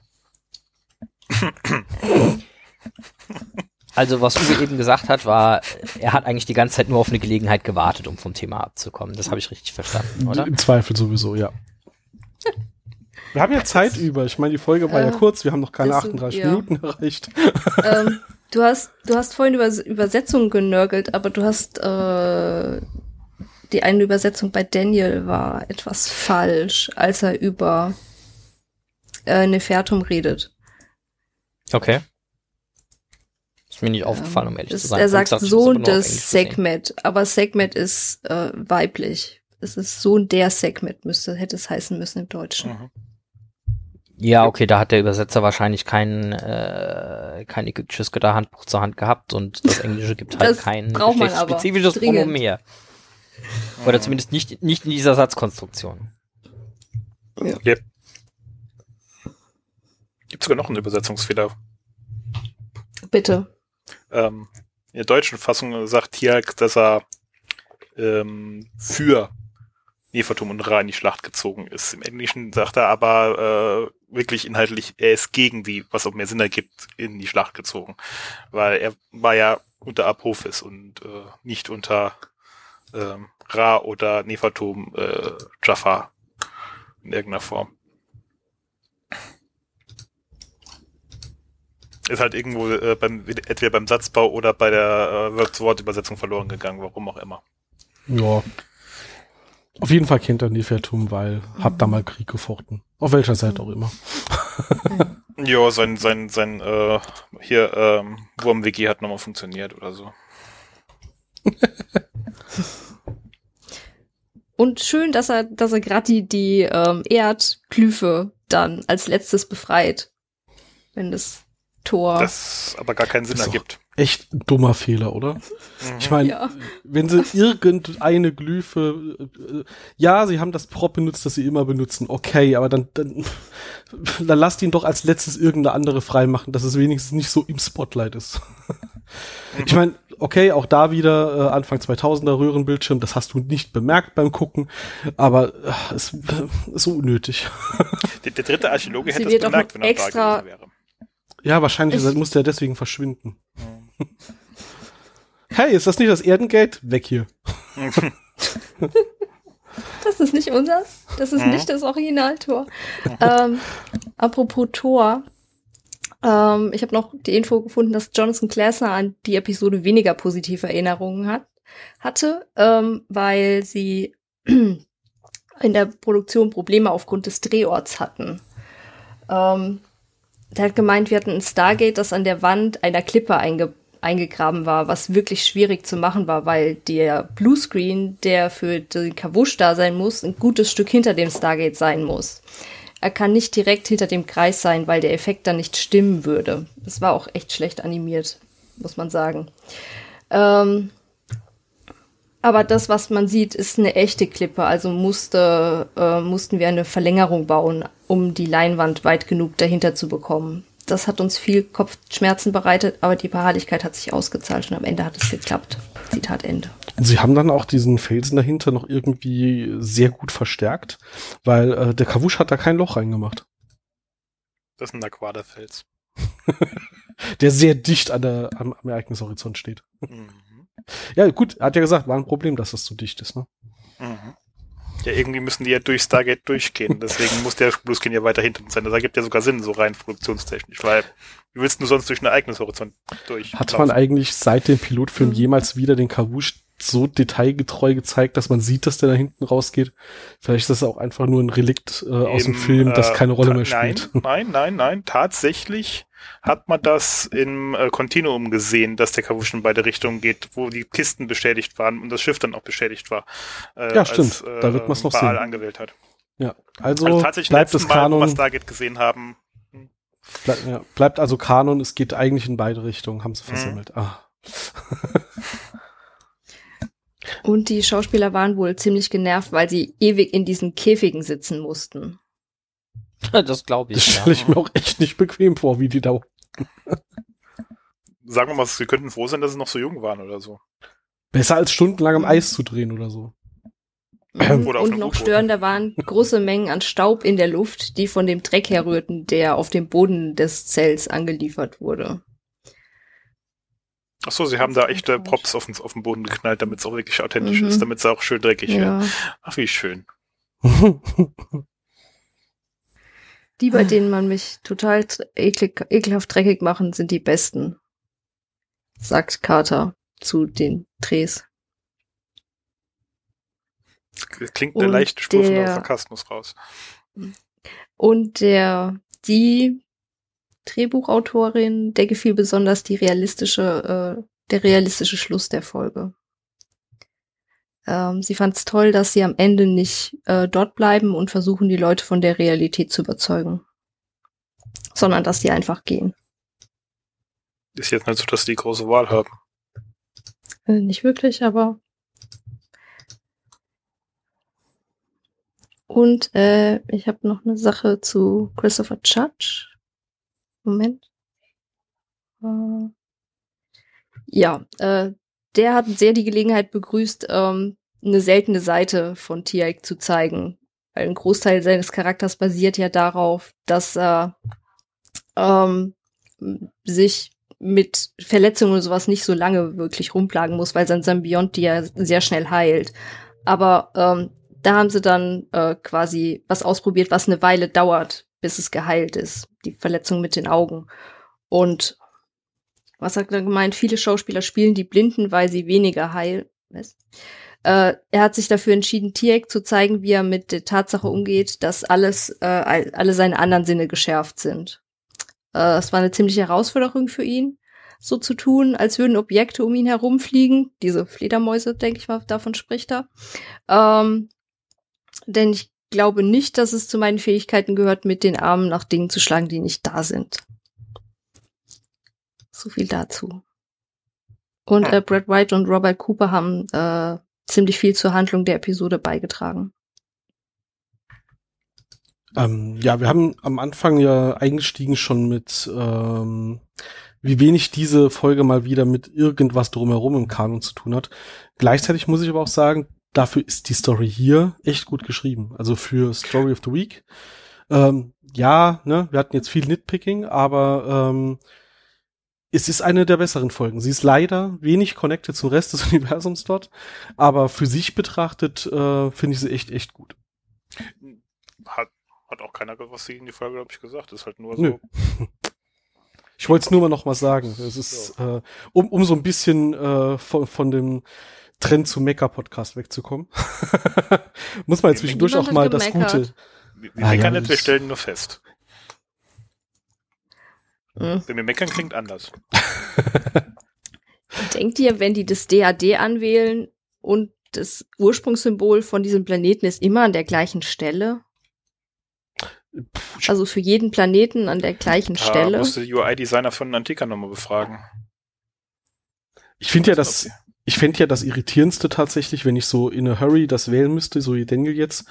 Also was Uwe eben gesagt hat, war, er hat eigentlich die ganze Zeit nur auf eine Gelegenheit gewartet, um vom Thema abzukommen. Das habe ich richtig verstanden, oder? Im Zweifel sowieso, ja. Wir haben ja Zeit über. Ich meine, die Folge war ja Äh, kurz. Wir haben noch keine ist- 38 ja. Minuten erreicht. [laughs] ähm, du hast, du hast vorhin über Übersetzungen genörgelt, aber du hast äh, die eine Übersetzung bei Daniel war etwas falsch, als er über äh, Nefertum redet. Okay. Ist mir nicht aufgefallen, um ehrlich Das- zu sein. Er sagt gesagt, Sohn des. Segmet, aber Segmet ist äh, weiblich. Es ist Sohn der Segmet, müsste, hätte es heißen müssen im Deutschen. Mhm. Ja, okay, da hat der Übersetzer wahrscheinlich kein, äh, kein ägyptisches Götterhandbuch zur Hand gehabt und das Englische gibt halt kein spezifisches. Pronomen mehr. Oder zumindest nicht, nicht in dieser Satzkonstruktion. Gibt sogar noch einen Übersetzungsfehler. Bitte. Ähm, in der deutschen Fassung sagt Tialk, dass er ähm, für Nefertum und Ra in die Schlacht gezogen ist. Im Englischen sagt er aber äh, wirklich inhaltlich, er ist gegen die, was auch mehr Sinn ergibt, in die Schlacht gezogen. Weil er war ja unter Apophis und äh, nicht unter ähm, Ra oder Nefertum äh, Jaffa in irgendeiner Form. Ist halt irgendwo äh, beim, entweder beim Satzbau oder bei der äh, Wort-zu-Wort-Übersetzung verloren gegangen, warum auch immer. Ja. Auf jeden Fall kennt er Nefertum, weil hat da mal Krieg gefochten. Auf welcher Seite auch immer. [laughs] Ja, sein, sein, sein, äh, hier, ähm, Wurmwiki hat nochmal funktioniert oder so. [laughs] Und schön, dass er, dass er gerade die, die ähm, Erdglyphe dann als letztes befreit. Wenn das Tor. Das aber gar keinen Sinn Ist ergibt. Echt ein dummer Fehler, oder? Mhm. Ich meine, Ja. wenn sie irgendeine Glyphe, äh, äh, ja, sie haben das Prop benutzt, das sie immer benutzen, okay, aber dann, dann, dann lasst ihn doch als letztes irgendeine andere freimachen, dass es wenigstens nicht so im Spotlight ist. Ich meine, okay, auch da wieder äh, Anfang 2000er Röhrenbildschirm, das hast du nicht bemerkt beim Gucken, aber äh, es ist so unnötig. Der, der dritte Archäologe Sie hätte es bemerkt, wenn er extra- da gewesen wäre. Ja, wahrscheinlich Ich- musste er deswegen verschwinden. [laughs] Hey, ist das nicht das Erdengate? Weg hier. [laughs] Das ist nicht unseres. Das ist Mhm. nicht das Originaltor. ähm, apropos Tor. Ähm, ich habe noch die Info gefunden, dass Jonathan Glasner an die Episode weniger positive Erinnerungen hat, hatte, ähm, weil sie [clears throat] in der Produktion Probleme aufgrund des Drehorts hatten. Ähm, der hat gemeint, wir hatten ein Stargate, das an der Wand einer Klippe einge eingegraben war, was wirklich schwierig zu machen war, weil der Bluescreen, der für den Kavush da sein muss, ein gutes Stück hinter dem Stargate sein muss. Er kann nicht direkt hinter dem Kreis sein, weil der Effekt dann nicht stimmen würde. Das war auch echt schlecht animiert, muss man sagen. Ähm, aber das, was man sieht, ist eine echte Klippe. Also musste, äh, mussten wir eine Verlängerung bauen, um die Leinwand weit genug dahinter zu bekommen. Das hat uns viel Kopfschmerzen bereitet, aber die Beharrlichkeit hat sich ausgezahlt und am Ende hat es geklappt. Zitat Ende. Sie haben dann auch diesen Felsen dahinter noch irgendwie sehr gut verstärkt, weil äh, der Kavusch hat da kein Loch reingemacht. Das ist ein Aquaderfels. [laughs] Der sehr dicht an der, am, am Ereignishorizont steht. Mhm. Ja, gut, hat ja gesagt, war ein Problem, dass das zu dicht ist, ne? Mhm. Ja, irgendwie müssen die ja durch Stargate durchgehen. Deswegen muss der Bluescreen ja weiter hinten sein. Das ergibt ja sogar Sinn, so rein produktionstechnisch, weil wie willst du sonst durch einen Ereignishorizont durch? Hat man eigentlich seit dem Pilotfilm jemals wieder den Kavusch so detailgetreu gezeigt, dass man sieht, dass der da hinten rausgeht? Vielleicht ist das auch einfach nur ein Relikt äh, aus dem Film, das äh, keine Rolle ta- mehr spielt. Nein, [laughs] nein, nein, nein. Tatsächlich hat man das im äh, Kontinuum gesehen, dass der Kavusch in beide Richtungen geht, wo die Kisten beschädigt waren und das Schiff dann auch beschädigt war. Äh, Ja, stimmt. Da wird man's noch Baal sehen. angewählt hat. Ja, also, Also tatsächlich bleibt letztes es Mal, Kanon, Stargate gesehen haben. bleib, ja, bleibt also Kanon, es geht eigentlich in beide Richtungen, haben sie Mhm. versammelt. Ah. [laughs] Und die Schauspieler waren wohl ziemlich genervt, weil sie ewig in diesen Käfigen sitzen mussten. Das glaube Das ich. stelle ja. ich mir auch echt nicht bequem vor, wie die da. Sagen wir mal, sie könnten froh sein, dass sie noch so jung waren oder so. Besser als stundenlang am Eis zu drehen oder so. Oder Und noch U-Boot. störender waren große Mengen an Staub in der Luft, die von dem Dreck herrührten, der auf dem Boden des Zells angeliefert wurde. Ach so, sie haben da echte. Props auf den, auf den Boden geknallt, damit es auch wirklich authentisch Mhm. ist, damit es auch schön dreckig wird. Ja. Ach, wie schön. [laughs] Die, bei denen man mich total eklig, ekelhaft dreckig machen, sind die besten, sagt Carter zu den Drehs. Klingt eine leichte Spur von der- Sarkasmus raus. Und der, die Drehbuchautorin, der gefiel besonders die realistische, äh, der realistische Schluss der Folge. Ähm, sie fand es toll, dass sie am Ende nicht äh, dort bleiben und versuchen, die Leute von der Realität zu überzeugen, sondern dass sie einfach gehen. Ist jetzt nicht so, dass die die große Wahl haben. Äh, nicht wirklich, aber. Und äh, ich habe noch eine Sache zu Christopher Judge. Moment. Äh, ja, äh, der hat sehr die Gelegenheit begrüßt, ähm, eine seltene Seite von Tiaik zu zeigen. Weil ein Großteil seines Charakters basiert ja darauf, dass er ähm, sich mit Verletzungen oder sowas nicht so lange wirklich rumplagen muss, weil sein Symbiont die ja sehr schnell heilt. Aber ähm, da haben sie dann äh, quasi was ausprobiert, was eine Weile dauert, bis es geheilt ist. Die Verletzung mit den Augen. Und was hat er gemeint? Viele Schauspieler spielen die Blinden, weil sie weniger heil, was? Äh, er hat sich dafür entschieden, Tiek zu zeigen, wie er mit der Tatsache umgeht, dass alles, äh, alle seine anderen Sinne geschärft sind. Äh, es war eine ziemliche Herausforderung für ihn, so zu tun, als würden Objekte um ihn herumfliegen. Diese Fledermäuse, denke ich mal, davon spricht er. Ähm, denn ich glaube nicht, dass es zu meinen Fähigkeiten gehört, mit den Armen nach Dingen zu schlagen, die nicht da sind. So viel dazu. Und äh, Brad White und Robert Cooper haben äh, ziemlich viel zur Handlung der Episode beigetragen. Ähm, ja, wir haben am Anfang ja eingestiegen schon mit, ähm, wie wenig diese Folge mal wieder mit irgendwas drumherum im Kanon zu tun hat. Gleichzeitig muss ich aber auch sagen, dafür ist die Story hier echt gut geschrieben. Also für Story of the Week. Ähm, ja, ne, wir hatten jetzt viel Nitpicking, aber ähm, es ist eine der besseren Folgen. Sie ist leider wenig connected zum Rest des [laughs] Universums dort, aber für sich betrachtet äh, finde ich sie echt, echt gut. Hat, hat auch keiner was sie in die Folge, glaube ich, gesagt. ist halt nur Nö. so. Ich wollte es nur mal noch mal sagen. Es ist, äh, um, um so ein bisschen äh, von, von dem Trend zu Mecker-Podcast wegzukommen. [laughs] Muss man jetzt zwischendurch auch mal das gemeckert. Gute. Wir, wir Ah, meckern ja, nicht, wir stellen nur fest. Mhm. Wenn wir meckern, klingt anders. [laughs] Denkt ihr, wenn die das DAD anwählen und das Ursprungssymbol von diesem Planeten ist immer an der gleichen Stelle? Also für jeden Planeten an der gleichen Da Stelle? musste UI-Designer von Antika nochmal befragen. Ich finde ja, Ob das, sie- ich fände ja das Irritierendste tatsächlich, wenn ich so in a hurry das wählen müsste, so wie Daniel jetzt,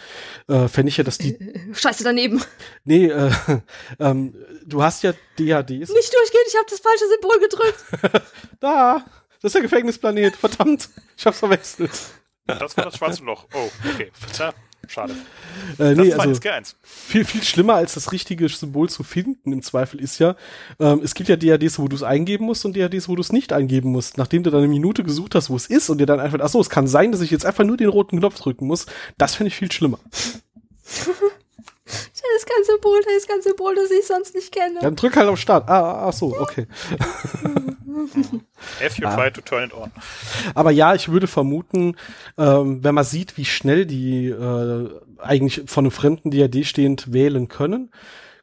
äh, fände ich ja, dass die, Scheiße daneben. nee, äh, [laughs] ähm, du hast ja DADs. Nicht durchgehen, ich habe das falsche Symbol gedrückt. [laughs] Da, das ist der Gefängnisplanet, verdammt, ich hab's verwechselt. Das war das schwarze Loch. Oh, okay. Schade. [laughs] Äh, Das nee, also SG1. viel, viel schlimmer als das richtige Symbol zu finden im Zweifel ist ja, ähm, es gibt ja DADs, wo du es eingeben musst und DADs, wo du es nicht eingeben musst. Nachdem du dann eine Minute gesucht hast, wo es ist und dir dann einfach, ach so, es kann sein, dass ich jetzt einfach nur den roten Knopf drücken muss, das finde ich viel schlimmer. [laughs] Da ist kein Symbol, da ist kein Symbol, das ich sonst nicht kenne. Dann drück halt auf Start. Ah, ah, ach so, okay. [laughs] Have you Ah. tried to turn it on? Aber ja, ich würde vermuten, ähm, wenn man sieht, wie schnell die äh, eigentlich von einem fremden DAD stehend wählen können.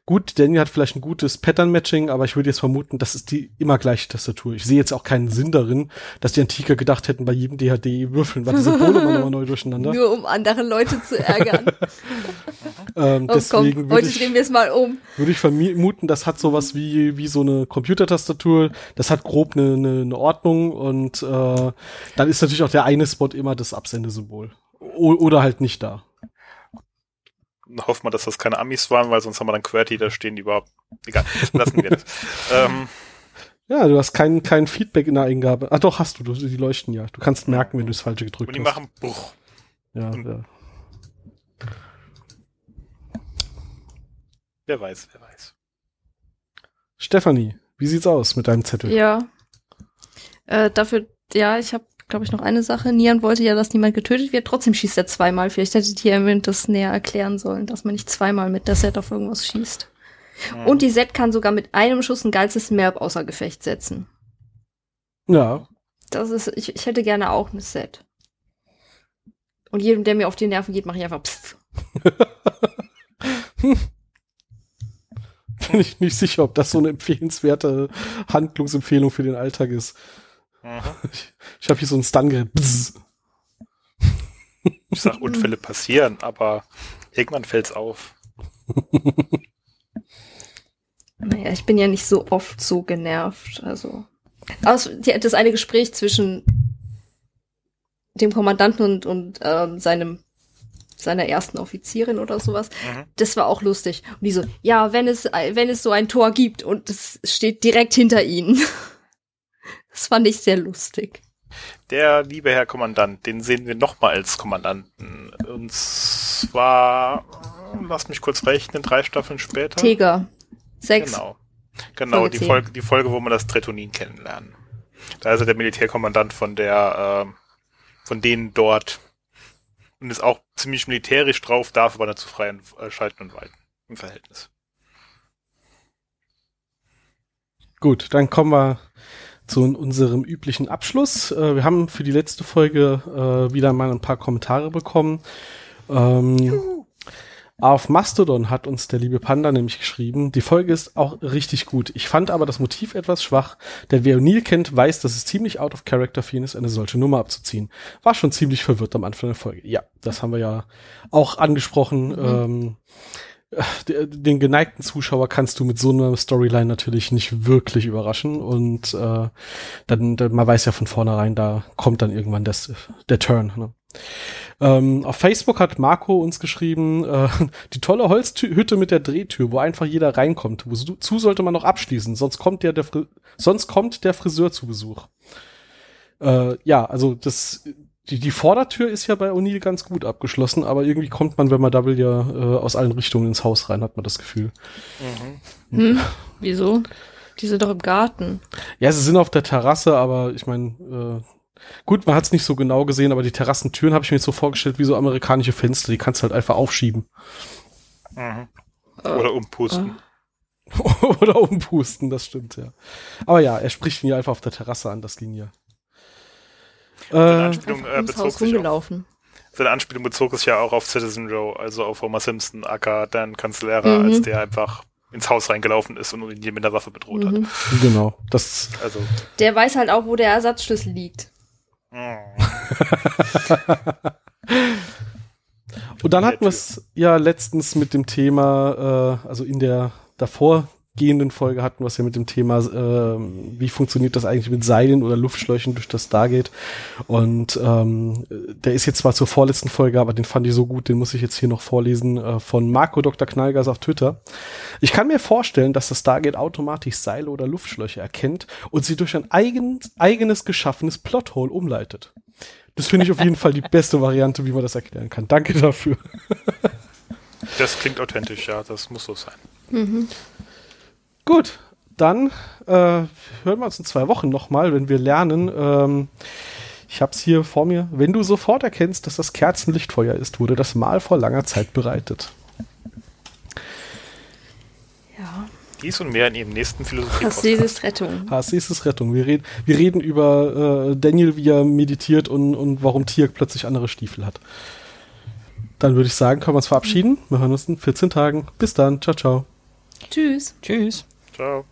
Gut, Daniel hat vielleicht ein gutes Pattern-Matching, aber ich würde jetzt vermuten, das ist die immer gleiche Tastatur. Ich sehe jetzt auch keinen Sinn darin, dass die Antiker gedacht hätten, bei jedem DHD würfeln, weil die Symbole immer nochmal neu durcheinander. [laughs] Nur um andere Leute zu ärgern. [laughs] Ähm, Oh, deswegen komm, heute ich, drehen wir es mal um. würde ich vermuten, das hat sowas wie, wie so eine Computertastatur. Das hat grob eine, eine, eine Ordnung und äh, dann ist natürlich auch der eine Spot immer das Absendesymbol. O oder halt nicht da. Dann hoffen wir, dass das keine Amis waren, weil sonst haben wir dann QWERTY da stehen, die überhaupt. Egal, lassen wir das. [laughs] ähm, Ja, du hast kein, kein Feedback in der Eingabe. Ah, doch, hast du. du die leuchten ja. Du kannst merken, wenn du das Falsche gedrückt und die hast. machen Bruch. ja, ja. Wer weiß, wer weiß. Stefanie, wie sieht's aus mit deinem Zettel? Ja. Äh, dafür, ja, ich habe, glaube ich, noch eine Sache. Nian wollte ja, dass niemand getötet wird. Trotzdem schießt er zweimal. Vielleicht hättet ihr mir das näher erklären sollen, dass man nicht zweimal mit der Set auf irgendwas schießt. Hm. Und die Set kann sogar mit einem Schuss ein ganzes Merb außer Gefecht setzen. Ja, Das ist, ich, ich hätte gerne auch eine Set. Und jedem, der mir auf die Nerven geht, mache ich einfach pfff. [laughs] bin ich nicht sicher, ob das so eine empfehlenswerte Handlungsempfehlung für den Alltag ist. Ich, ich habe hier so ein Stun-Gerät. Ich sag, Unfälle passieren, aber irgendwann fällt's auf. Naja, ich bin ja nicht so oft so genervt. Also. Aus, die, das eine Gespräch zwischen dem Kommandanten und, und ähm, seinem seiner ersten Offizierin oder sowas, Mhm. das war auch lustig. Und die so, ja, wenn es, wenn es so ein Tor gibt und es steht direkt hinter ihnen. Das fand ich sehr lustig. Der liebe Herr Kommandant, den sehen wir nochmal als Kommandanten. Und zwar, lass mich kurz rechnen, drei Staffeln später. Teger. Sechs. Genau. Genau, Folge die. Folge, die Folge, wo wir das Tretonin kennenlernen. Da ist er der Militärkommandant von der, ähm, von denen dort und ist auch ziemlich militärisch drauf, darf aber nicht zu frei äh, schalten und walten im Verhältnis. Gut, dann kommen wir zu unserem üblichen Abschluss. Äh, wir haben für die letzte Folge äh, wieder mal ein paar Kommentare bekommen. Ähm, auf Mastodon hat uns der liebe Panda nämlich geschrieben, die Folge ist auch richtig gut. Ich fand aber das Motiv etwas schwach, denn wer O'Neill kennt, weiß, dass es ziemlich out of character für ihn ist, eine solche Nummer abzuziehen. War schon ziemlich verwirrt am Anfang der Folge. Ja, das haben wir ja auch angesprochen. Mhm. Ähm, den geneigten Zuschauer kannst du mit so einer Storyline natürlich nicht wirklich überraschen und äh, dann, dann man weiß ja von vornherein, da kommt dann irgendwann das, der Turn. Ne? Ähm, auf Facebook hat Marco uns geschrieben, äh, [laughs] die tolle Holzhütte mit der Drehtür, wo einfach jeder reinkommt. Wozu sollte man noch abschließen? Sonst kommt der, der sonst kommt der Friseur zu Besuch. Äh, ja, also das, die, die Vordertür ist ja bei O'Neill ganz gut abgeschlossen, aber irgendwie kommt man, wenn man Double ja äh, aus allen Richtungen ins Haus rein, hat man das Gefühl. Mhm. Hm, wieso? Die sind doch im Garten. Ja, sie sind auf der Terrasse, aber ich meine, äh, Gut, man hat es nicht so genau gesehen, aber die Terrassentüren habe ich mir jetzt so vorgestellt wie so amerikanische Fenster. Die kannst du halt einfach aufschieben. Mhm. Oder umpusten. [laughs] Oder umpusten, das stimmt, ja. Aber ja, er spricht ihn ja einfach auf der Terrasse an, das ging ja. Seine Anspielung, äh, bezog sich auf, seine Anspielung bezog sich ja auch auf Citizen Joe, also auf Homer Simpson, aka Dan Cancelera, mhm. als der einfach ins Haus reingelaufen ist und ihn mit der Waffe bedroht mhm. hat. Genau. Das also. Der weiß halt auch, wo der Ersatzschlüssel liegt. [laughs] Und dann hatten wir es ja letztens mit dem Thema, äh, also in der davor gehenden Folge hatten wir es ja mit dem Thema, äh, wie funktioniert das eigentlich mit Seilen oder Luftschläuchen durch das Stargate. Und ähm, der ist jetzt zwar zur vorletzten Folge, aber den fand ich so gut, den muss ich jetzt hier noch vorlesen, äh, von Marco Dr. Knallgas auf Twitter. Ich kann mir vorstellen, dass das Stargate automatisch Seile oder Luftschläuche erkennt und sie durch ein eigen, eigenes geschaffenes Plothole umleitet. Das finde ich auf jeden Fall die [laughs] beste Variante, wie man das erklären kann. Danke dafür. das klingt authentisch, ja, das muss so sein. Mhm. Gut, dann äh, hören wir uns in zwei Wochen nochmal, wenn wir lernen. Ähm, ich habe es hier vor mir. Wenn du sofort erkennst, dass das Kerzenlichtfeuer ist, wurde das mal vor langer Zeit bereitet. Ja. Dies und mehr in ihrem nächsten philosophie Hassesis Rettung. Hassesis Rettung. Wir, red, wir reden über äh, Daniel, wie er meditiert und, und warum Tirk plötzlich andere Stiefel hat. Dann würde ich sagen, können wir uns verabschieden. Wir hören uns in 14 Tagen. Bis dann. Ciao, ciao. Tschüss. Tschüss. Ciao.